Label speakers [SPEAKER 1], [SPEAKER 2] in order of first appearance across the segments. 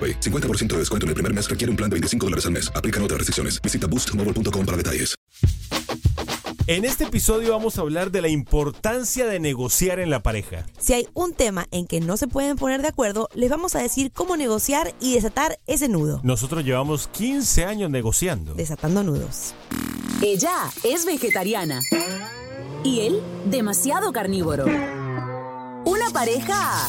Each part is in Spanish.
[SPEAKER 1] AroPay. 50% de descuento en el primer mes requiere un plan de 25 dólares al mes. Aplican otras restricciones. Visita boostmobile.com para detalles.
[SPEAKER 2] En este episodio vamos a hablar de la importancia de negociar en la pareja.
[SPEAKER 3] Si hay un tema en que no se pueden poner de acuerdo, les vamos a decir cómo negociar y desatar ese nudo.
[SPEAKER 2] Nosotros llevamos 15 años negociando.
[SPEAKER 3] Desatando nudos.
[SPEAKER 4] Ella es vegetariana y él demasiado carnívoro. Una pareja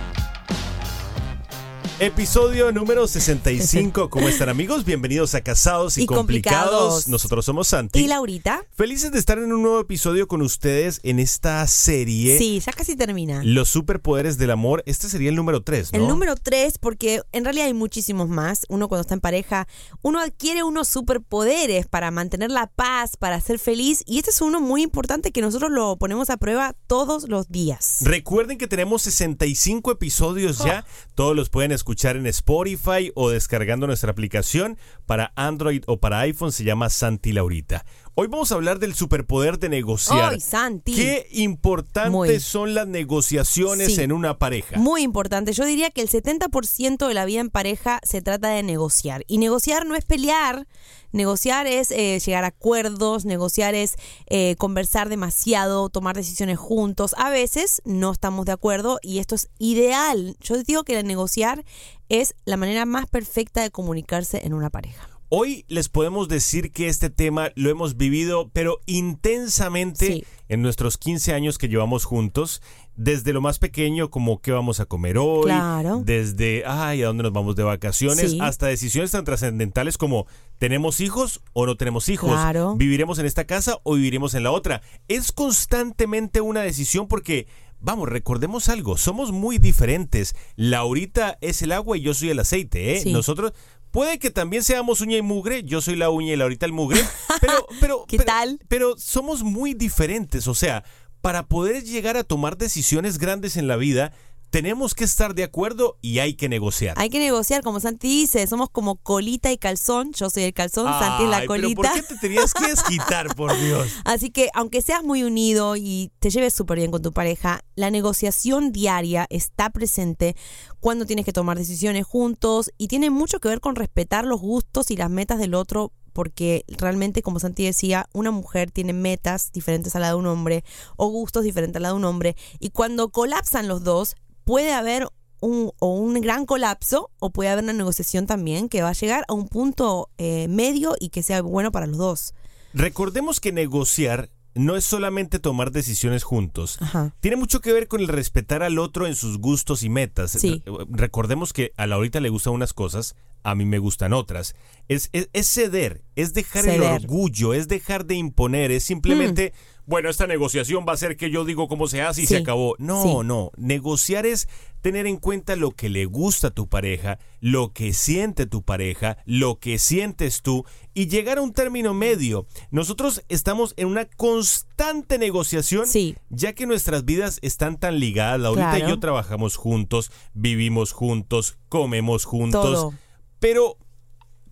[SPEAKER 2] Episodio número 65. ¿Cómo están amigos? Bienvenidos a Casados y,
[SPEAKER 3] Y
[SPEAKER 2] complicados.
[SPEAKER 3] Complicados.
[SPEAKER 2] Nosotros somos Santi.
[SPEAKER 3] ¿Y Laurita?
[SPEAKER 2] Felices de estar en un nuevo episodio con ustedes en esta serie.
[SPEAKER 3] Sí, ya casi termina.
[SPEAKER 2] Los superpoderes del amor. Este sería el número 3, ¿no?
[SPEAKER 3] El número tres, porque en realidad hay muchísimos más. Uno cuando está en pareja, uno adquiere unos superpoderes para mantener la paz, para ser feliz. Y este es uno muy importante que nosotros lo ponemos a prueba todos los días.
[SPEAKER 2] Recuerden que tenemos 65 episodios ya. Todos los pueden escuchar en Spotify o descargando nuestra aplicación para Android o para iPhone. Se llama Santi Laurita. Hoy vamos a hablar del superpoder de negociar.
[SPEAKER 3] ¡Ay, Santi!
[SPEAKER 2] Qué importantes
[SPEAKER 3] Muy.
[SPEAKER 2] son las negociaciones
[SPEAKER 3] Sí.
[SPEAKER 2] en una pareja.
[SPEAKER 3] Muy importante. Yo diría que el 70% de la vida en pareja se trata de negociar. Y negociar no es pelear. Negociar es eh, llegar a acuerdos, negociar es eh, conversar demasiado, tomar decisiones juntos. A veces no estamos de acuerdo y esto es ideal. Yo digo que el negociar es la manera más perfecta de comunicarse en una pareja.
[SPEAKER 2] Hoy les podemos decir que este tema lo hemos vivido, pero intensamente
[SPEAKER 3] Sí.
[SPEAKER 2] en nuestros 15 años que llevamos juntos. Desde lo más pequeño, como qué vamos a comer hoy,
[SPEAKER 3] Claro.
[SPEAKER 2] desde, ay, a dónde nos vamos de vacaciones,
[SPEAKER 3] Sí.
[SPEAKER 2] hasta decisiones tan trascendentales como, ¿tenemos hijos o no tenemos hijos?
[SPEAKER 3] Claro.
[SPEAKER 2] ¿Viviremos en esta casa o viviremos en la otra? Es constantemente una decisión porque... Vamos, recordemos algo, somos muy diferentes. Laurita es el agua y yo soy el aceite, ¿eh?
[SPEAKER 3] Sí.
[SPEAKER 2] Nosotros puede que también seamos uña y mugre, yo soy la uña y Laurita el mugre, pero pero
[SPEAKER 3] ¿Qué
[SPEAKER 2] pero-
[SPEAKER 3] tal?
[SPEAKER 2] Pero somos muy diferentes, o sea, para poder llegar a tomar decisiones grandes en la vida, tenemos que estar de acuerdo y hay que negociar.
[SPEAKER 3] Hay que negociar, como Santi dice, somos como colita y calzón. Yo soy el calzón, Santi es la
[SPEAKER 2] Ay, pero
[SPEAKER 3] colita.
[SPEAKER 2] ¿por qué te tenías que desquitar, por Dios?
[SPEAKER 3] Así que aunque seas muy unido y te lleves súper bien con tu pareja, la negociación diaria está presente cuando tienes que tomar decisiones juntos y tiene mucho que ver con respetar los gustos y las metas del otro porque realmente, como Santi decía, una mujer tiene metas diferentes a la de un hombre o gustos diferentes a la de un hombre y cuando colapsan los dos puede haber un, o un gran colapso o puede haber una negociación también que va a llegar a un punto eh, medio y que sea bueno para los dos.
[SPEAKER 2] Recordemos que negociar no es solamente tomar decisiones juntos.
[SPEAKER 3] Ajá.
[SPEAKER 2] Tiene mucho que ver con el respetar al otro en sus gustos y metas.
[SPEAKER 3] Sí.
[SPEAKER 2] Re- Recordemos que a Laurita le gustan unas cosas, a mí me gustan otras. Es, es- es ceder, es dejar el orgullo, es dejar de imponer, es simplemente, bueno, esta negociación va a ser que yo digo cómo se hace y
[SPEAKER 3] Sí.
[SPEAKER 2] se acabó. No,
[SPEAKER 3] Sí.
[SPEAKER 2] no. Negociar es tener en cuenta lo que le gusta a tu pareja, lo que siente tu pareja, lo que sientes tú y llegar a un término medio. Nosotros estamos en una constante negociación,
[SPEAKER 3] Sí.
[SPEAKER 2] ya que nuestras vidas están tan ligadas. Ahorita
[SPEAKER 3] Claro.
[SPEAKER 2] y yo trabajamos juntos, vivimos juntos, comemos juntos,
[SPEAKER 3] Todo.
[SPEAKER 2] pero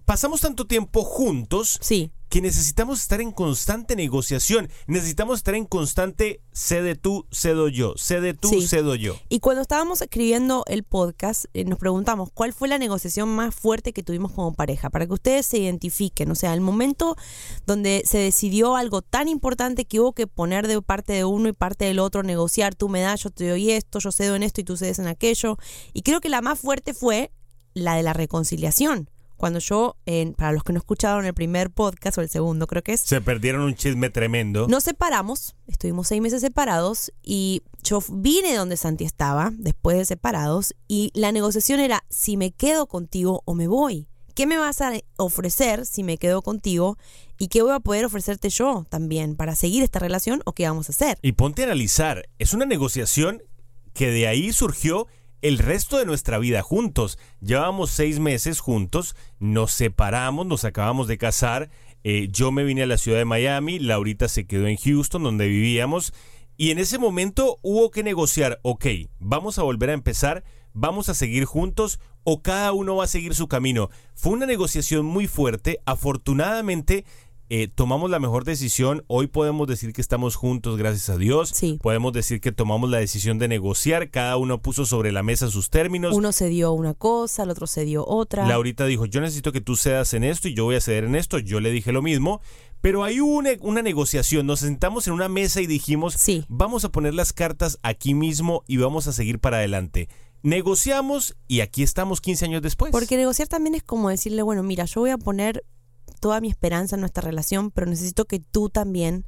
[SPEAKER 2] pasamos tanto tiempo juntos
[SPEAKER 3] Sí.
[SPEAKER 2] que necesitamos estar en constante negociación. Necesitamos estar en constante cede tú, cedo yo, cede tú,
[SPEAKER 3] Sí.
[SPEAKER 2] cedo yo.
[SPEAKER 3] Y cuando estábamos escribiendo el podcast, eh, nos preguntamos cuál fue la negociación más fuerte que tuvimos como pareja, para que ustedes se identifiquen. O sea, el momento donde se decidió algo tan importante que hubo que poner de parte de uno y parte del otro, negociar, tú me das, yo te doy esto, yo cedo en esto y tú cedes en aquello. Y creo que la más fuerte fue la de la reconciliación. Cuando yo, en- para los que no escucharon el primer podcast o el segundo, creo que es,
[SPEAKER 2] Se perdieron un chisme tremendo.
[SPEAKER 3] nos separamos, estuvimos seis meses separados y yo vine donde Santi estaba después de separados y la negociación era si me quedo contigo o me voy. ¿Qué me vas a ofrecer si me quedo contigo? ¿Y qué voy a poder ofrecerte yo también para seguir esta relación o qué vamos a hacer?
[SPEAKER 2] Y ponte a analizar, es una negociación que de ahí surgió el resto de nuestra vida juntos. Llevábamos seis meses juntos, nos separamos, nos acabamos de casar, eh, yo me vine a la ciudad de Miami, Laurita se quedó en Houston, donde vivíamos, y en ese momento hubo que negociar, ok, vamos a volver a empezar, vamos a seguir juntos o cada uno va a seguir su camino. Fue una negociación muy fuerte, afortunadamente eh, tomamos la mejor decisión. Hoy podemos decir que estamos juntos, gracias a Dios.
[SPEAKER 3] Sí.
[SPEAKER 2] Podemos decir que tomamos la decisión de negociar. Cada uno puso sobre la mesa sus términos.
[SPEAKER 3] Uno se dio una cosa, el otro se dio otra.
[SPEAKER 2] Laurita dijo, yo necesito que tú cedas en esto y yo voy a ceder en esto. Yo le dije lo mismo. Pero hay una, una negociación. Nos sentamos en una mesa y dijimos,
[SPEAKER 3] Sí.
[SPEAKER 2] vamos a poner las cartas aquí mismo y vamos a seguir para adelante. Negociamos y aquí estamos 15 años después.
[SPEAKER 3] Porque negociar también es como decirle, bueno, mira, yo voy a poner toda mi esperanza en nuestra relación, pero necesito que tú también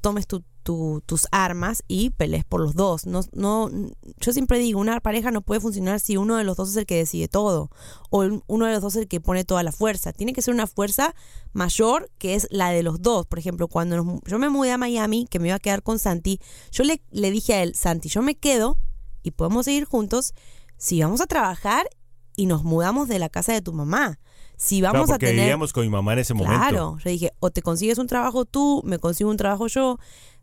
[SPEAKER 3] tomes tu- tu- tus armas y pelees por los dos. No, no, yo siempre digo, una pareja no puede funcionar si uno de los dos es el que decide todo o uno de los dos es el que pone toda la fuerza. Tiene que ser una fuerza mayor que es la de los dos. Por ejemplo, cuando nos yo me mudé a Miami, que me iba a quedar con Santi, yo le, le dije a él, Santi, yo me quedo y podemos seguir juntos si vamos a trabajar y nos mudamos de la casa de tu mamá. Si
[SPEAKER 2] Claro,
[SPEAKER 3] vamos a
[SPEAKER 2] porque
[SPEAKER 3] tener...
[SPEAKER 2] vivíamos con mi mamá en ese momento.
[SPEAKER 3] Claro, yo dije, o te consigues un trabajo tú, me consigo un trabajo yo.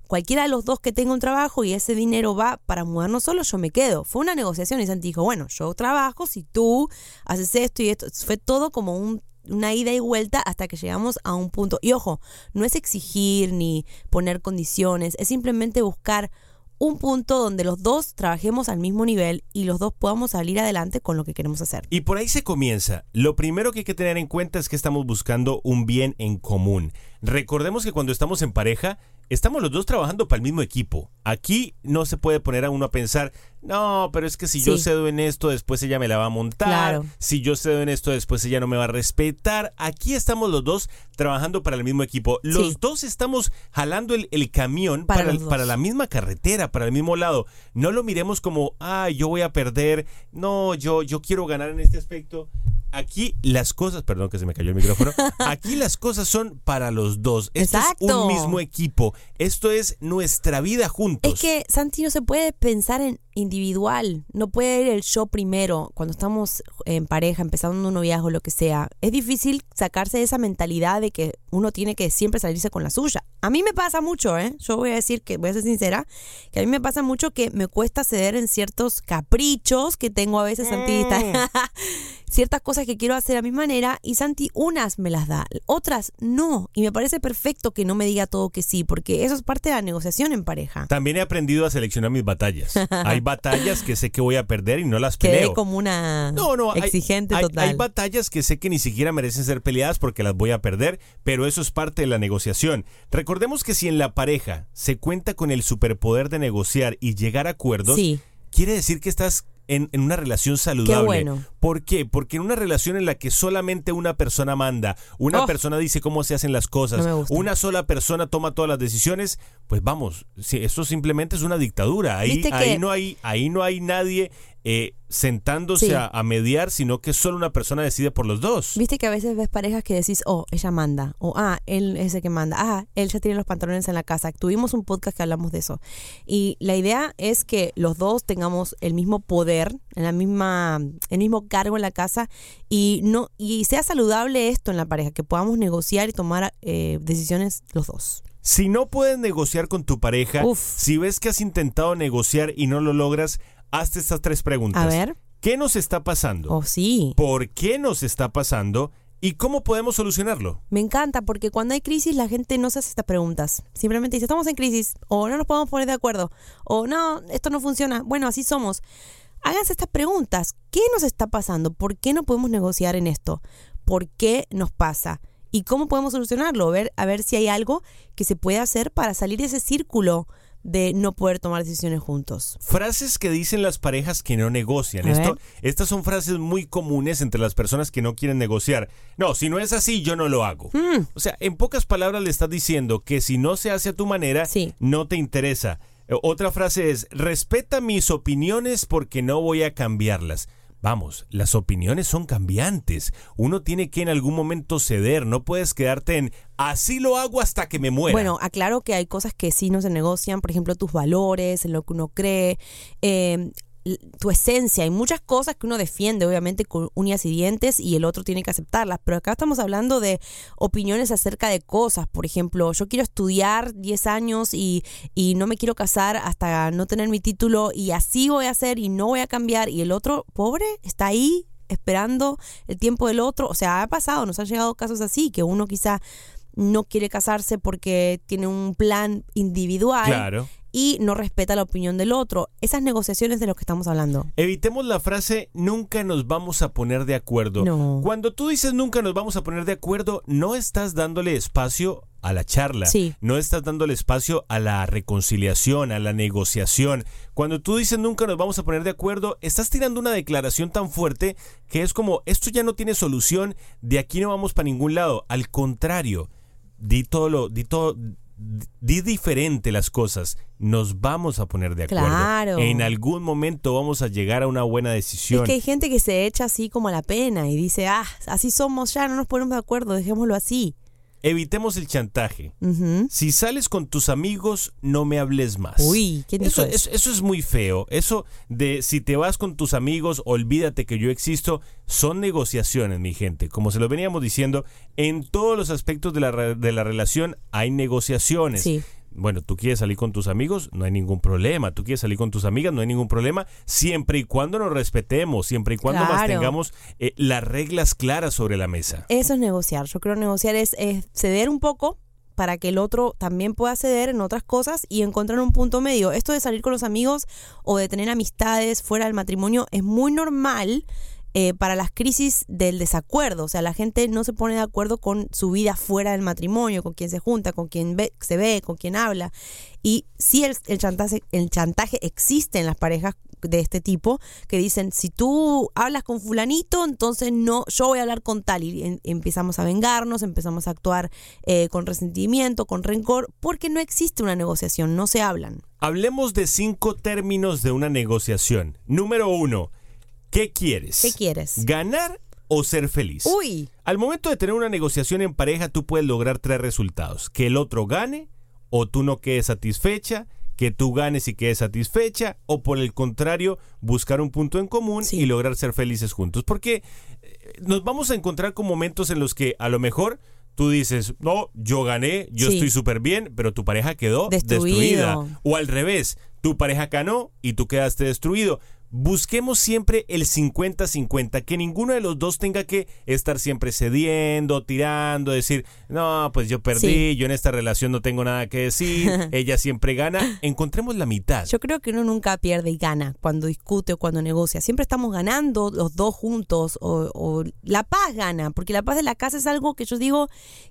[SPEAKER 3] Cualquiera de los dos que tenga un trabajo y ese dinero va para mudarnos solos, yo me quedo. Fue una negociación y Santi dijo, bueno, yo trabajo, si tú haces esto y esto. Fue todo como un- una ida y vuelta hasta que llegamos a un punto. Y ojo, no es exigir ni poner condiciones, es simplemente buscar un punto donde los dos trabajemos al mismo nivel y los dos podamos salir adelante con lo que queremos hacer.
[SPEAKER 2] Y por ahí se comienza. Lo primero que hay que tener en cuenta es que estamos buscando un bien en común. Recordemos que cuando estamos en pareja, estamos los dos trabajando para el mismo equipo. Aquí no se puede poner a uno a pensar, no, pero es que si yo cedo en esto, después ella me la va a montar.
[SPEAKER 3] Claro.
[SPEAKER 2] Si yo cedo en esto, después ella no me va a respetar. Aquí estamos los dos trabajando para el mismo equipo. Los
[SPEAKER 3] Sí.
[SPEAKER 2] dos estamos jalando el, el camión
[SPEAKER 3] Para
[SPEAKER 2] para la misma carretera, para el mismo lado. No lo miremos como, ah, yo voy a perder. No, yo, yo quiero ganar en este aspecto. Aquí las cosas, perdón que se me cayó el micrófono. Aquí las cosas son para los dos. Esto es
[SPEAKER 3] Exacto.
[SPEAKER 2] un mismo equipo. Esto es nuestra vida juntos.
[SPEAKER 3] Es que Santi no se puede pensar en individual, no puede ir el yo primero cuando estamos en pareja, empezando un noviazgo, lo que sea. Es difícil sacarse de esa mentalidad de que uno tiene que siempre salirse con la suya. A mí me pasa mucho, ¿eh? Yo voy a decir que, voy a ser sincera, que a mí me pasa mucho que me cuesta ceder en ciertos caprichos que tengo a veces, Santi. ciertas cosas que quiero hacer a mi manera y Santi unas me las da, otras no. Y me parece perfecto que no me diga todo que sí, porque eso es parte de la negociación en pareja.
[SPEAKER 2] También he aprendido a seleccionar mis batallas. Hay batallas que sé que voy a perder y no las
[SPEAKER 3] Quedé
[SPEAKER 2] peleo.
[SPEAKER 3] como una
[SPEAKER 2] No, no, hay-
[SPEAKER 3] exigente
[SPEAKER 2] hay,
[SPEAKER 3] total.
[SPEAKER 2] hay batallas que sé que ni siquiera merecen ser peleadas porque las voy a perder, pero eso es parte de la negociación. Recordemos que si en la pareja se cuenta con el superpoder de negociar y llegar a acuerdos,
[SPEAKER 3] Sí.
[SPEAKER 2] quiere decir que estás en, en una relación saludable.
[SPEAKER 3] bueno.
[SPEAKER 2] ¿Por qué? Porque en una relación en la que solamente una persona manda, una
[SPEAKER 3] Oh.
[SPEAKER 2] persona dice cómo se hacen las cosas,
[SPEAKER 3] No
[SPEAKER 2] una sola persona toma todas las decisiones, pues vamos, si esto simplemente es una dictadura. Ahí no hay, ahí no hay nadie eh, sentándose
[SPEAKER 3] Sí.
[SPEAKER 2] a, a mediar, sino que solo una persona decide por los dos.
[SPEAKER 3] Viste que a veces ves parejas que decís, oh, ella manda, o ah, él es el que manda, ah, él ya tiene los pantalones en la casa. Tuvimos un podcast que hablamos de eso. Y la idea es que los dos tengamos el mismo poder, en la misma, el mismo cargo en la casa y no y sea saludable esto en la pareja, que podamos negociar y tomar eh, decisiones los dos.
[SPEAKER 2] Si no puedes negociar con tu pareja,
[SPEAKER 3] Uf.
[SPEAKER 2] si ves que has intentado negociar y no lo logras, hazte estas tres preguntas.
[SPEAKER 3] A ver.
[SPEAKER 2] ¿Qué nos está pasando?
[SPEAKER 3] Oh, sí.
[SPEAKER 2] ¿Por qué nos está pasando? ¿Y cómo podemos solucionarlo?
[SPEAKER 3] Me encanta porque cuando hay crisis la gente no se hace estas preguntas. Simplemente dice, estamos en crisis, o no nos podemos poner de acuerdo, o no, esto no funciona. Bueno, así somos. Háganse estas preguntas. ¿Qué nos está pasando? ¿Por qué no podemos negociar en esto? ¿Por qué nos pasa? ¿Y cómo podemos solucionarlo? Ver, a ver si hay algo que se puede hacer para salir de ese círculo de no poder tomar decisiones juntos.
[SPEAKER 2] Frases que dicen las parejas que no negocian. Esto, estas son frases muy comunes entre las personas que no quieren negociar. No, si no es así, yo no lo hago.
[SPEAKER 3] Mm.
[SPEAKER 2] O sea, en pocas palabras le estás diciendo que si no se hace a tu manera,
[SPEAKER 3] Sí.
[SPEAKER 2] no te interesa. Eh, Otra frase es, respeta mis opiniones porque no voy a cambiarlas. Vamos, las opiniones son cambiantes. Uno tiene que en algún momento ceder. No puedes quedarte en así lo hago hasta que me muera.
[SPEAKER 3] Bueno, aclaro que hay cosas que sí no se negocian, por ejemplo, tus valores, lo que uno cree, eh, tu esencia. Hay muchas cosas que uno defiende, obviamente, con uñas y dientes y el otro tiene que aceptarlas. Pero acá estamos hablando de opiniones acerca de cosas. Por ejemplo, yo quiero estudiar 10 años y, y no me quiero casar hasta no tener mi título y así voy a hacer y no voy a cambiar. Y el otro, pobre, está ahí esperando el tiempo del otro. O sea, ha pasado, nos han llegado casos así, que uno quizá no quiere casarse porque tiene un plan individual
[SPEAKER 2] Claro.
[SPEAKER 3] Y no respeta la opinión del otro. Esas negociaciones de lo que estamos hablando.
[SPEAKER 2] Evitemos la frase nunca nos vamos a poner de acuerdo.
[SPEAKER 3] No.
[SPEAKER 2] Cuando tú dices nunca nos vamos a poner de acuerdo, no estás dándole espacio a la charla.
[SPEAKER 3] Sí.
[SPEAKER 2] No estás dándole espacio a la reconciliación, a la negociación. Cuando tú dices nunca nos vamos a poner de acuerdo, estás tirando una declaración tan fuerte que es como esto ya no tiene solución, de aquí no vamos para ningún lado. Al contrario, di todo lo, di todo, di diferente las cosas. Nos vamos a poner de acuerdo.
[SPEAKER 3] Claro.
[SPEAKER 2] En algún momento vamos a llegar a una buena decisión.
[SPEAKER 3] Es que hay gente que se echa así como a la pena y dice, ah, así somos ya, no nos ponemos de acuerdo, dejémoslo así.
[SPEAKER 2] Evitemos el chantaje. Si sales con tus amigos, no me hables más.
[SPEAKER 3] Uy, ¿quién dijo
[SPEAKER 2] eso,
[SPEAKER 3] eso?
[SPEAKER 2] eso- es muy feo. Eso de si te vas con tus amigos, olvídate que yo existo, son negociaciones, mi gente. Como se lo veníamos diciendo, en todos los aspectos de la, re- de la relación hay negociaciones.
[SPEAKER 3] Sí.
[SPEAKER 2] Bueno, tú quieres salir con tus amigos, no hay ningún problema. Tú quieres salir con tus amigas, no hay ningún problema. Siempre y cuando nos respetemos, siempre y cuando
[SPEAKER 3] Claro.
[SPEAKER 2] mantengamos eh, las reglas claras sobre la mesa.
[SPEAKER 3] Eso es negociar. Yo creo negociar es, es ceder un poco para que el otro también pueda ceder en otras cosas y encontrar un punto medio. Esto de salir con los amigos o de tener amistades fuera del matrimonio es muy normal eh, para las crisis del desacuerdo. O sea, la gente no se pone de acuerdo con su vida fuera del matrimonio, con quien se junta, con quien ve- se ve, con quien habla. Y sí el, chantaje, el chantaje existe en las parejas de este tipo que dicen si tú hablas con fulanito entonces no yo voy a hablar con tal y empezamos a vengarnos empezamos a actuar eh, con resentimiento con rencor porque no existe una negociación no se hablan
[SPEAKER 2] Hablemos de cinco términos de una negociación. Número uno, ¿qué quieres?
[SPEAKER 3] ¿qué quieres?
[SPEAKER 2] ¿Ganar o ser feliz?
[SPEAKER 3] uy
[SPEAKER 2] Al momento de tener una negociación en pareja, tú puedes lograr tres resultados. Que el otro gane, o tú no quedes satisfecha, que tú ganes y quedes satisfecha, o por el contrario, buscar un punto en común
[SPEAKER 3] Sí.
[SPEAKER 2] y lograr ser felices juntos. Porque eh, nos vamos a encontrar con momentos en los que a lo mejor tú dices, no, yo gané, yo
[SPEAKER 3] Sí.
[SPEAKER 2] estoy súper bien, pero tu pareja quedó
[SPEAKER 3] Destruido.
[SPEAKER 2] destruida. O al revés, tu pareja ganó y tú quedaste destruido. Busquemos siempre el 50-50, que ninguno de los dos tenga que estar siempre cediendo, tirando, decir, no, pues yo perdí,
[SPEAKER 3] Sí.
[SPEAKER 2] yo en esta relación no tengo nada que decir, ella siempre gana. Encontremos la mitad.
[SPEAKER 3] Yo creo que uno nunca pierde y gana cuando discute o cuando negocia. Siempre estamos ganando los dos juntos o, o la paz gana, porque la paz de la casa es algo que yo digo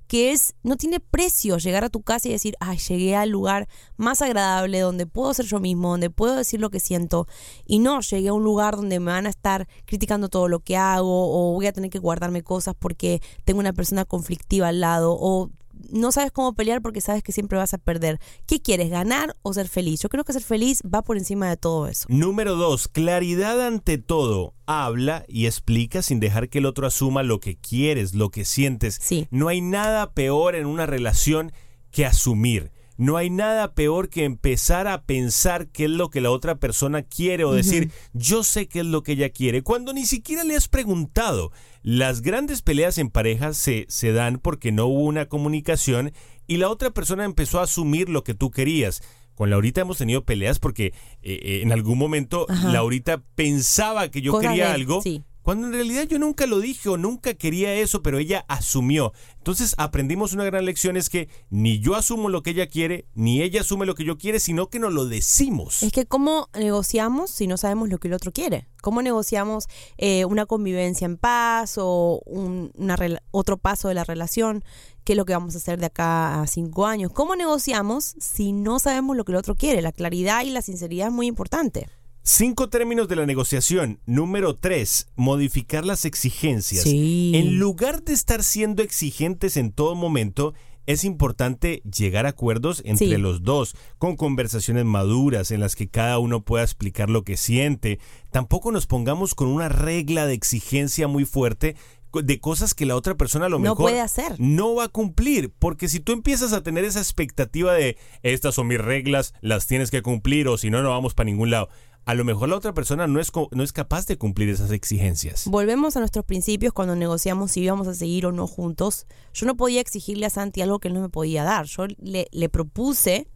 [SPEAKER 3] que es no tiene precio llegar a tu casa y decir, ay, llegué al lugar más agradable donde puedo ser yo mismo, donde puedo decir lo que siento y no llegué a un lugar donde me van a estar criticando todo lo que hago o voy a tener que guardarme cosas porque tengo una persona conflictiva al lado o no sabes cómo pelear porque sabes que siempre vas a perder. ¿Qué quieres, ganar o ser feliz? Yo creo que ser feliz va por encima de todo eso.
[SPEAKER 2] Número dos, claridad ante todo. Habla y explica sin dejar que el otro asuma lo que quieres, lo que sientes.
[SPEAKER 3] Sí.
[SPEAKER 2] No hay nada peor en una relación que asumir. No hay nada peor que empezar a pensar qué es lo que la otra persona quiere o decir, yo sé qué es lo que ella quiere, cuando ni siquiera le has preguntado. Las grandes peleas en pareja se, se dan porque no hubo una comunicación y la otra persona empezó a asumir lo que tú querías. Con Laurita hemos tenido peleas porque eh, eh, en algún momento
[SPEAKER 3] Ajá.
[SPEAKER 2] Laurita pensaba que yo quería
[SPEAKER 3] de-
[SPEAKER 2] algo
[SPEAKER 3] sí.
[SPEAKER 2] Cuando en realidad yo nunca lo dije o nunca quería eso, pero ella asumió. Entonces aprendimos una gran lección es que ni yo asumo lo que ella quiere, ni ella asume lo que yo quiere, sino que nos lo decimos.
[SPEAKER 3] Es que cómo negociamos si no sabemos lo que el otro quiere. ¿Cómo negociamos eh, una convivencia en paz o un- una otro paso de la relación? ¿Qué es lo que vamos a hacer de acá a cinco años? ¿Cómo negociamos si no sabemos lo que el otro quiere? La claridad y la sinceridad es muy importante.
[SPEAKER 2] Cinco términos de la negociación. Número tres, modificar las exigencias.
[SPEAKER 3] Sí.
[SPEAKER 2] En lugar de estar siendo exigentes en todo momento, es importante llegar a acuerdos entre
[SPEAKER 3] Sí.
[SPEAKER 2] los dos, con conversaciones maduras en las que cada uno pueda explicar lo que siente. Tampoco nos pongamos con una regla de exigencia muy fuerte de cosas que la otra persona a lo
[SPEAKER 3] No
[SPEAKER 2] mejor
[SPEAKER 3] puede hacer.
[SPEAKER 2] no va a cumplir, porque si tú empiezas a tener esa expectativa de estas son mis reglas, las tienes que cumplir o si no no vamos para ningún lado, a lo mejor la otra persona no es no es capaz de cumplir esas exigencias.
[SPEAKER 3] Volvemos a nuestros principios cuando negociamos si íbamos a seguir o no juntos. Yo no podía exigirle a Santi algo que él no me podía dar. Yo le, le propuse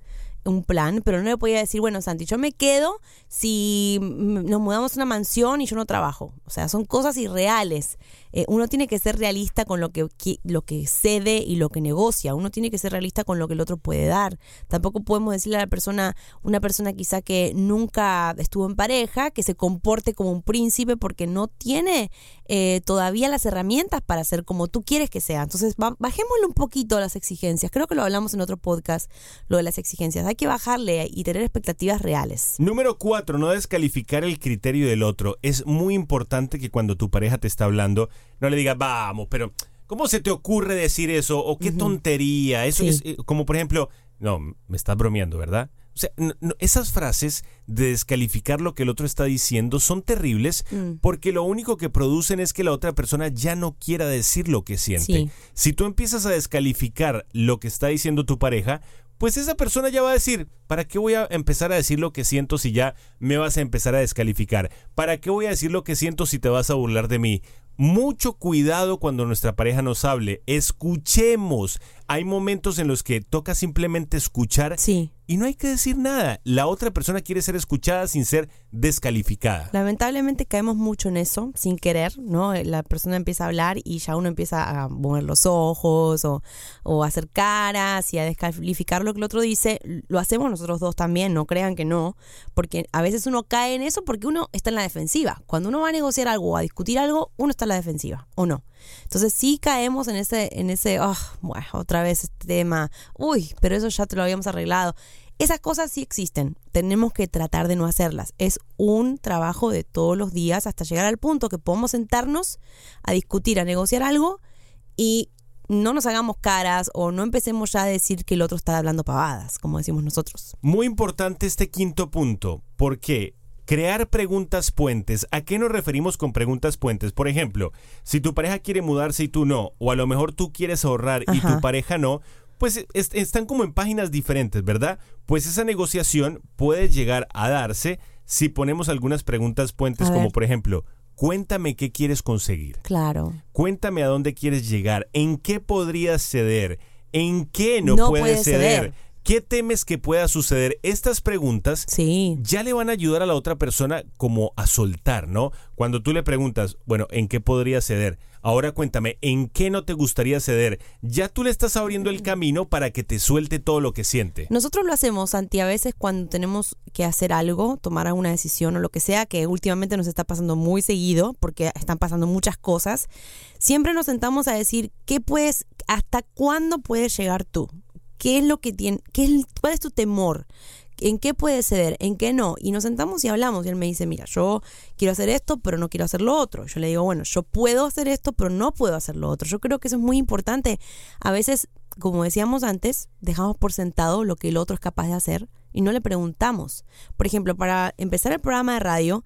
[SPEAKER 3] un plan, pero no le podía decir, bueno, Santi, yo me quedo si nos mudamos a una mansión y yo no trabajo. O sea, son cosas irreales. Eh, uno tiene que ser realista con lo que, lo que cede y lo que negocia. Uno tiene que ser realista con lo que el otro puede dar. Tampoco podemos decirle a la persona, una persona quizá que nunca estuvo en pareja, que se comporte como un príncipe porque no tiene eh, todavía las herramientas para ser como tú quieres que sea. Entonces, ba- bajémosle un poquito las exigencias. Creo que lo hablamos en otro podcast, lo de las exigencias. Hay que bajarle y tener expectativas reales.
[SPEAKER 2] Número cuatro, no descalificar el criterio del otro. Es muy importante que cuando tu pareja te está hablando, no le digas, vamos, pero ¿cómo se te ocurre decir eso? O qué tontería. Eso
[SPEAKER 3] Sí.
[SPEAKER 2] es eh, como, por ejemplo, no, me estás bromeando, ¿verdad? O sea, no- no, esas frases de descalificar lo que el otro está diciendo son terribles
[SPEAKER 3] Mm.
[SPEAKER 2] porque lo único que producen es que la otra persona ya no quiera decir lo que siente.
[SPEAKER 3] Sí.
[SPEAKER 2] Si tú empiezas a descalificar lo que está diciendo tu pareja, pues esa persona ya va a decir, ¿para qué voy a empezar a decir lo que siento si ya me vas a empezar a descalificar? ¿Para qué voy a decir lo que siento si te vas a burlar de mí? Mucho cuidado cuando nuestra pareja nos hable. Escuchemos. Hay momentos en los que toca simplemente escuchar
[SPEAKER 3] Sí.
[SPEAKER 2] Y no hay que decir nada. La otra persona quiere ser escuchada sin ser descalificada.
[SPEAKER 3] Lamentablemente caemos mucho en eso, sin querer, ¿no? La persona empieza a hablar y ya uno empieza a mover los ojos o, o a hacer caras y a descalificar lo que el otro dice. Lo hacemos nosotros dos también, no crean que no, porque a veces uno cae en eso porque uno está en la defensiva. Cuando uno va a negociar algo o a discutir algo, uno está en la defensiva, ¿o no? Entonces sí caemos en ese, en ese, ah, bueno, otra vez este tema, uy, pero eso ya te lo habíamos arreglado. Esas cosas sí existen, tenemos que tratar de no hacerlas. Es un trabajo de todos los días hasta llegar al punto que podamos sentarnos a discutir, a negociar algo y no nos hagamos caras o no empecemos ya a decir que el otro está hablando pavadas, como decimos nosotros.
[SPEAKER 2] Muy importante este quinto punto. ¿Por qué? Crear preguntas puentes. ¿A qué nos referimos con preguntas puentes? Por ejemplo, si tu pareja quiere mudarse y tú no, o a lo mejor tú quieres ahorrar y tu pareja no, pues es- están como en páginas diferentes, ¿verdad? Pues esa negociación puede llegar a darse si ponemos algunas preguntas puentes como por ejemplo, cuéntame qué quieres conseguir.
[SPEAKER 3] Claro.
[SPEAKER 2] Cuéntame a dónde quieres llegar, en qué podrías ceder, en qué no,
[SPEAKER 3] No
[SPEAKER 2] puedes
[SPEAKER 3] puedes
[SPEAKER 2] ceder,
[SPEAKER 3] ceder.
[SPEAKER 2] Qué temes que pueda suceder. Estas preguntas
[SPEAKER 3] Sí.
[SPEAKER 2] ya le van a ayudar a la otra persona como a soltar, ¿no? Cuando tú le preguntas, bueno, ¿en qué podría ceder? Ahora cuéntame, ¿en qué no te gustaría ceder? Ya tú le estás abriendo el camino para que te suelte todo lo que siente.
[SPEAKER 3] Nosotros lo hacemos, Santi, a veces cuando tenemos que hacer algo, tomar alguna decisión o lo que sea, que últimamente nos está pasando muy seguido, porque están pasando muchas cosas, siempre nos sentamos a decir, ¿qué puedes, hasta cuándo puedes llegar tú? ¿Qué es lo que tiene, qué es, cuál es tu temor? ¿En qué puedes ceder? ¿En qué no? Y nos sentamos y hablamos y él me dice, mira, yo quiero hacer esto, pero no quiero hacer lo otro. Yo le digo, bueno, yo puedo hacer esto, pero no puedo hacer lo otro. Yo creo que eso es muy importante. A veces como decíamos antes, dejamos por sentado lo que el otro es capaz de hacer y no le preguntamos. Por ejemplo, para empezar el programa de radio,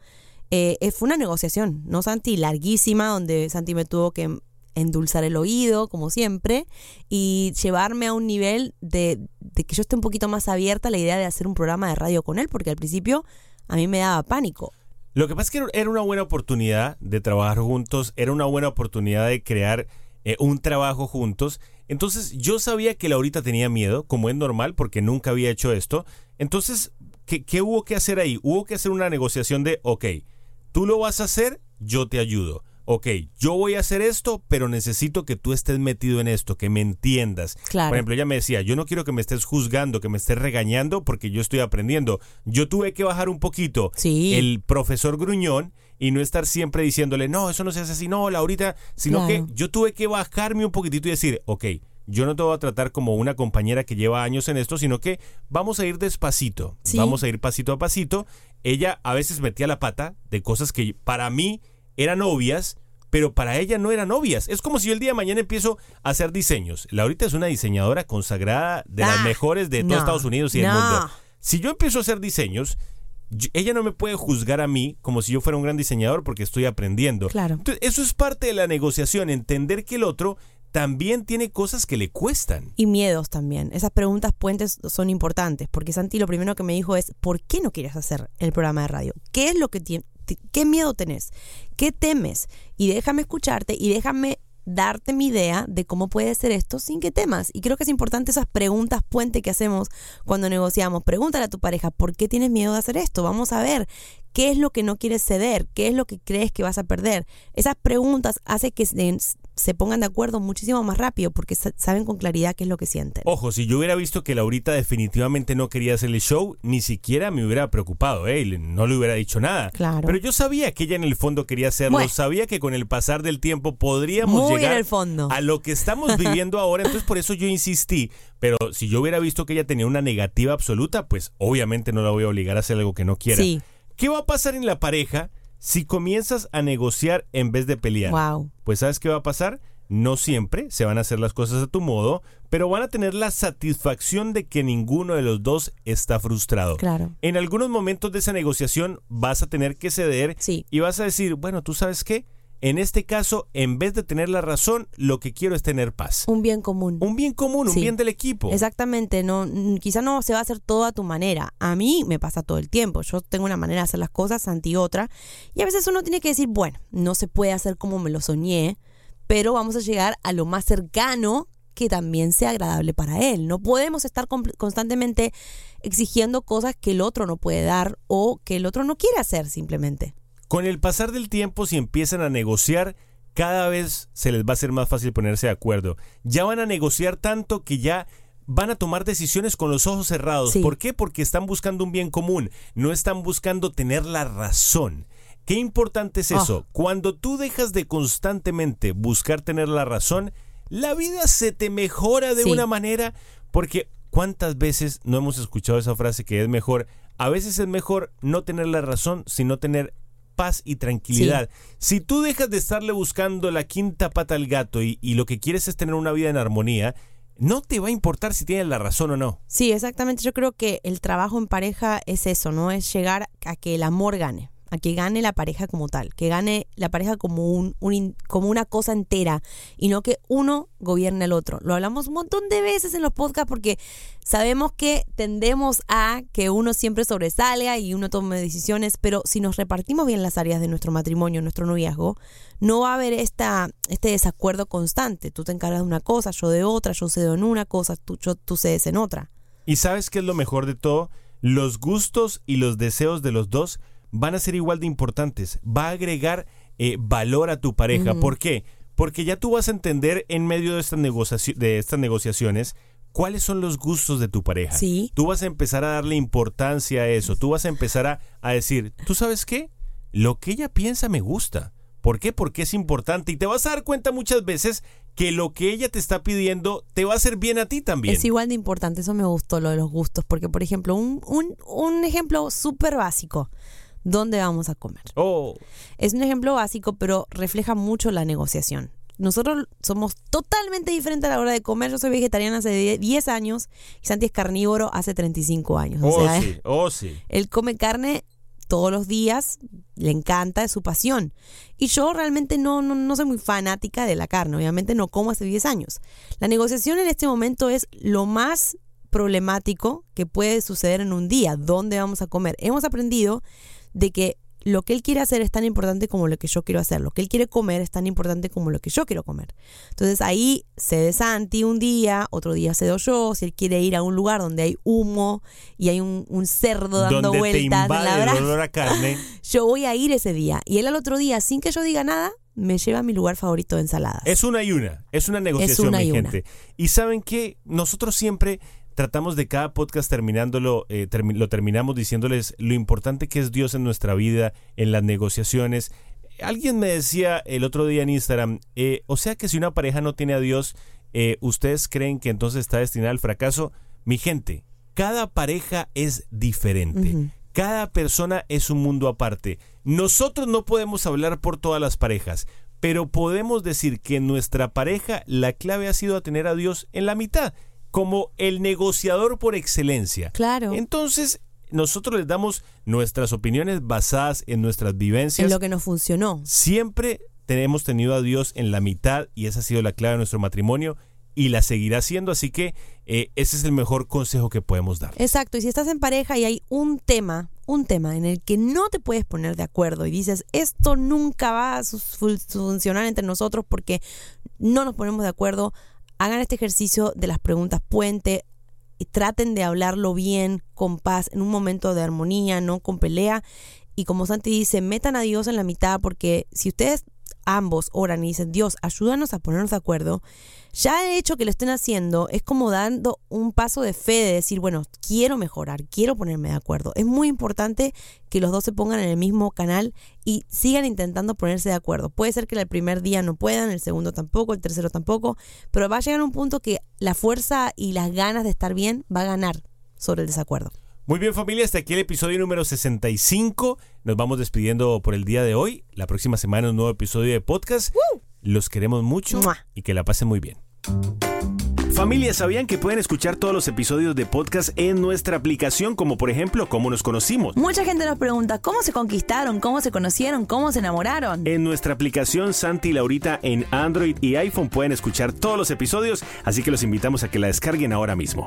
[SPEAKER 3] eh, eh, fue una negociación, ¿no, Santi? Larguísima, donde Santi me tuvo que endulzar el oído, como siempre, y llevarme a un nivel de, de que yo esté un poquito más abierta a la idea de hacer un programa de radio con él, porque al principio a mí me daba pánico.
[SPEAKER 2] Lo que pasa es que era una buena oportunidad de trabajar juntos, era una buena oportunidad de crear eh, un trabajo juntos. Entonces yo sabía que Laurita tenía miedo, como es normal, porque nunca había hecho esto. Entonces, ¿qué, ¿qué, hubo que hacer ahí? Hubo que hacer una negociación de, ok, tú lo vas a hacer, yo te ayudo ok, yo voy a hacer esto, pero necesito que tú estés metido en esto, que me entiendas.
[SPEAKER 3] Claro.
[SPEAKER 2] Por ejemplo, ella me decía, yo no quiero que me estés juzgando, que me estés regañando, porque yo estoy aprendiendo. Yo tuve que bajar un poquito
[SPEAKER 3] Sí.
[SPEAKER 2] el profesor gruñón y no estar siempre diciéndole, no, eso no se hace así, no, Laurita, sino
[SPEAKER 3] Claro.
[SPEAKER 2] que yo tuve que bajarme un poquitito y decir, ok, yo no te voy a tratar como una compañera que lleva años en esto, sino que vamos a ir despacito,
[SPEAKER 3] Sí.
[SPEAKER 2] vamos a ir pasito a pasito. Ella a veces metía la pata de cosas que para mí eran obvias, pero para ella no eran obvias. Es como si yo el día de mañana empiezo a hacer diseños. Laurita es una diseñadora consagrada de las
[SPEAKER 3] Ah,
[SPEAKER 2] mejores de
[SPEAKER 3] no,
[SPEAKER 2] todo Estados Unidos y el
[SPEAKER 3] no.
[SPEAKER 2] mundo. Si yo empiezo a hacer diseños, yo- ella no me puede juzgar a mí como si yo fuera un gran diseñador porque estoy aprendiendo.
[SPEAKER 3] Claro.
[SPEAKER 2] Entonces, eso es parte de la negociación, entender que el otro también tiene cosas que le cuestan.
[SPEAKER 3] Y miedos también. Esas preguntas puentes son importantes, porque Santi lo primero que me dijo es, ¿por qué no quieres hacer el programa de radio? ¿Qué es lo que? ¿Qué miedo tenés? ¿Qué temes? Y déjame escucharte y déjame darte mi idea de cómo puede ser esto sin que temas. Y creo que es importante esas preguntas puente que hacemos cuando negociamos. Pregúntale a tu pareja, ¿por qué tienes miedo de hacer esto? Vamos a ver qué es lo que no quieres ceder, qué es lo que crees que vas a perder. Esas preguntas hacen que se, pongan de acuerdo muchísimo más rápido porque sa- saben con claridad qué es lo que sienten.
[SPEAKER 2] Ojo, si yo hubiera visto que Laurita definitivamente no quería hacer el show, ni siquiera me hubiera preocupado, ¿eh? No le hubiera dicho nada.
[SPEAKER 3] Claro.
[SPEAKER 2] Pero yo sabía que ella en el fondo quería hacerlo,
[SPEAKER 3] Bueno.
[SPEAKER 2] sabía que con el pasar del tiempo podríamos
[SPEAKER 3] en
[SPEAKER 2] llegar
[SPEAKER 3] el fondo.
[SPEAKER 2] a lo que estamos viviendo ahora, entonces por eso yo insistí. Pero si yo hubiera visto que ella tenía una negativa absoluta, pues obviamente no la voy a obligar a hacer algo que no quiera.
[SPEAKER 3] Sí.
[SPEAKER 2] ¿Qué va a pasar en la pareja si comienzas a negociar en vez de pelear?
[SPEAKER 3] Wow.
[SPEAKER 2] Pues ¿sabes qué va a pasar? No siempre se van a hacer las cosas a tu modo, pero van a tener la satisfacción de que ninguno de los dos está frustrado.
[SPEAKER 3] Claro.
[SPEAKER 2] En algunos momentos de esa negociación vas a tener que ceder
[SPEAKER 3] Sí.
[SPEAKER 2] y vas a decir, bueno, tú sabes qué, en este caso, en vez de tener la razón, lo que quiero es tener paz.
[SPEAKER 3] Un bien común.
[SPEAKER 2] Un bien común, un
[SPEAKER 3] Sí.
[SPEAKER 2] bien del equipo.
[SPEAKER 3] Exactamente, no, quizá no se va a hacer todo a tu manera. A mí me pasa todo el tiempo. Yo tengo una manera de hacer las cosas, Santi otra. Y a veces uno tiene que decir, bueno, no se puede hacer como me lo soñé, pero vamos a llegar a lo más cercano que también sea agradable para él. No podemos estar constantemente exigiendo cosas que el otro no puede dar o que el otro no quiere hacer simplemente.
[SPEAKER 2] Con el pasar del tiempo, si empiezan a negociar, cada vez se les va a ser más fácil ponerse de acuerdo. Ya van a negociar tanto que ya van a tomar decisiones con los ojos cerrados.
[SPEAKER 3] Sí.
[SPEAKER 2] ¿Por qué? Porque están buscando un bien común, no están buscando tener la razón. Qué importante es eso.
[SPEAKER 3] Ah.
[SPEAKER 2] Cuando tú dejas de constantemente buscar tener la razón, la vida se te mejora de
[SPEAKER 3] Sí.
[SPEAKER 2] una manera porque ¿cuántas veces no hemos escuchado esa frase que es mejor? A veces es mejor no tener la razón, sino tener paz y tranquilidad. Si tú dejas de estarle buscando la quinta pata al gato y, y lo que quieres es tener una vida en armonía, no te va a importar si tienes la razón o no.
[SPEAKER 3] Sí, exactamente. Yo creo que el trabajo en pareja es eso, ¿no? Es llegar a que el amor gane, a que gane la pareja como tal, que gane la pareja como, un, como una cosa entera y no que uno gobierne al otro. Lo hablamos un montón de veces en los podcasts porque sabemos que tendemos a que uno siempre sobresalga y uno tome decisiones, pero si nos repartimos bien las áreas de nuestro matrimonio, nuestro noviazgo, no va a haber esta, este desacuerdo constante. Tú te encargas de una cosa, yo de otra, yo cedo en una cosa, tú, yo, tú cedes en otra.
[SPEAKER 2] ¿Y sabes qué es lo mejor de todo? Los gustos y los deseos de los dos van a ser igual de importantes. Va a agregar eh, valor a tu pareja. ¿Por qué? Porque ya tú vas a entender en medio de estas, de estas negociaciones cuáles son los gustos de tu pareja.
[SPEAKER 3] Sí.
[SPEAKER 2] Tú vas a empezar a darle importancia a eso. Tú vas a empezar a, a decir, ¿tú sabes qué? Lo que ella piensa me gusta. ¿Por qué? Porque es importante. Y te vas a dar cuenta muchas veces que lo que ella te está pidiendo te va a hacer bien a ti también.
[SPEAKER 3] Es igual de importante, eso me gustó lo de los gustos, porque por ejemplo, un, un, un ejemplo súper básico, ¿dónde vamos a comer?
[SPEAKER 2] Oh,
[SPEAKER 3] Es un ejemplo básico, pero refleja mucho la negociación. nosotros somos totalmente diferentes a la hora de comer. Yo soy vegetariana hace 10 10 años y Santi es carnívoro hace 35 años. O
[SPEAKER 2] Oh,
[SPEAKER 3] sea,
[SPEAKER 2] sí, oh, sí.
[SPEAKER 3] él come carne todos los días, le encanta, es su pasión. Y yo realmente no, no, no soy muy fanática de la carne, obviamente no como hace 10 años. La negociación en este momento es lo más problemático que puede suceder en un día, dónde vamos a comer. Hemos aprendido de que lo que él quiere hacer es tan importante como lo que yo quiero hacer. Lo que él quiere comer es tan importante como lo que yo quiero comer. Entonces ahí cede Santi un día, otro día cedo yo. Si él quiere ir a un lugar donde hay humo y hay un, un cerdo dando
[SPEAKER 2] Donde te
[SPEAKER 3] vueltas en la
[SPEAKER 2] el olor a carne.
[SPEAKER 3] yo voy a ir ese día. Y él al otro día, sin que yo diga nada, me lleva a mi lugar favorito de ensaladas.
[SPEAKER 2] Es una y una, es una negociación,
[SPEAKER 3] una
[SPEAKER 2] mi
[SPEAKER 3] una.
[SPEAKER 2] gente. Y saben que nosotros siempre tratamos de cada podcast terminándolo, eh, termi- lo terminamos diciéndoles lo importante que es Dios en nuestra vida, en las negociaciones. Alguien me decía el otro día en Instagram, eh, o sea que si una pareja no tiene a Dios, eh, ¿ustedes creen que entonces está destinada al fracaso? Mi gente, cada pareja es diferente. Cada persona es un mundo aparte. Nosotros no podemos hablar por todas las parejas, pero podemos decir que en nuestra pareja la clave ha sido a tener a Dios en la mitad, como el negociador por excelencia.
[SPEAKER 3] Claro.
[SPEAKER 2] Entonces, nosotros les damos nuestras opiniones basadas en nuestras vivencias.
[SPEAKER 3] en lo que nos funcionó.
[SPEAKER 2] Siempre tenemos tenido a Dios en la mitad y esa ha sido la clave de nuestro matrimonio y la seguirá siendo, así que eh, ese es el mejor consejo que podemos dar.
[SPEAKER 3] Exacto, y si estás en pareja y hay un tema, un tema en el que no te puedes poner de acuerdo y dices, esto nunca va a funcionar entre nosotros porque no nos ponemos de acuerdo, hagan este ejercicio de las preguntas puente y traten de hablarlo bien, con paz, en un momento de armonía, no con pelea. Y como Santi dice, metan a Dios en la mitad porque si ustedes ambos oran y dicen, Dios, ayúdanos a ponernos de acuerdo, ya el hecho que lo estén haciendo es como dando un paso de fe de decir, bueno, quiero mejorar, quiero ponerme de acuerdo. Es muy importante que los dos se pongan en el mismo canal y sigan intentando ponerse de acuerdo. Puede ser que el primer día no puedan, el segundo tampoco, el tercero tampoco, pero va a llegar un punto que la fuerza y las ganas de estar bien va a ganar sobre el desacuerdo.
[SPEAKER 2] Muy bien familia, hasta aquí el episodio número 65. Nos vamos despidiendo por el día de hoy. La próxima semana un nuevo episodio de podcast. Los queremos mucho
[SPEAKER 3] ¡Mua!
[SPEAKER 2] y que la pasen muy bien. Familia, ¿sabían que pueden escuchar todos los episodios de podcast en nuestra aplicación, como por ejemplo, cómo nos conocimos?
[SPEAKER 5] Mucha gente nos pregunta cómo se conquistaron, cómo se conocieron, cómo se enamoraron.
[SPEAKER 2] En nuestra aplicación Santi y Laurita en Android y iPhone pueden escuchar todos los episodios, así que los invitamos a que la descarguen ahora mismo.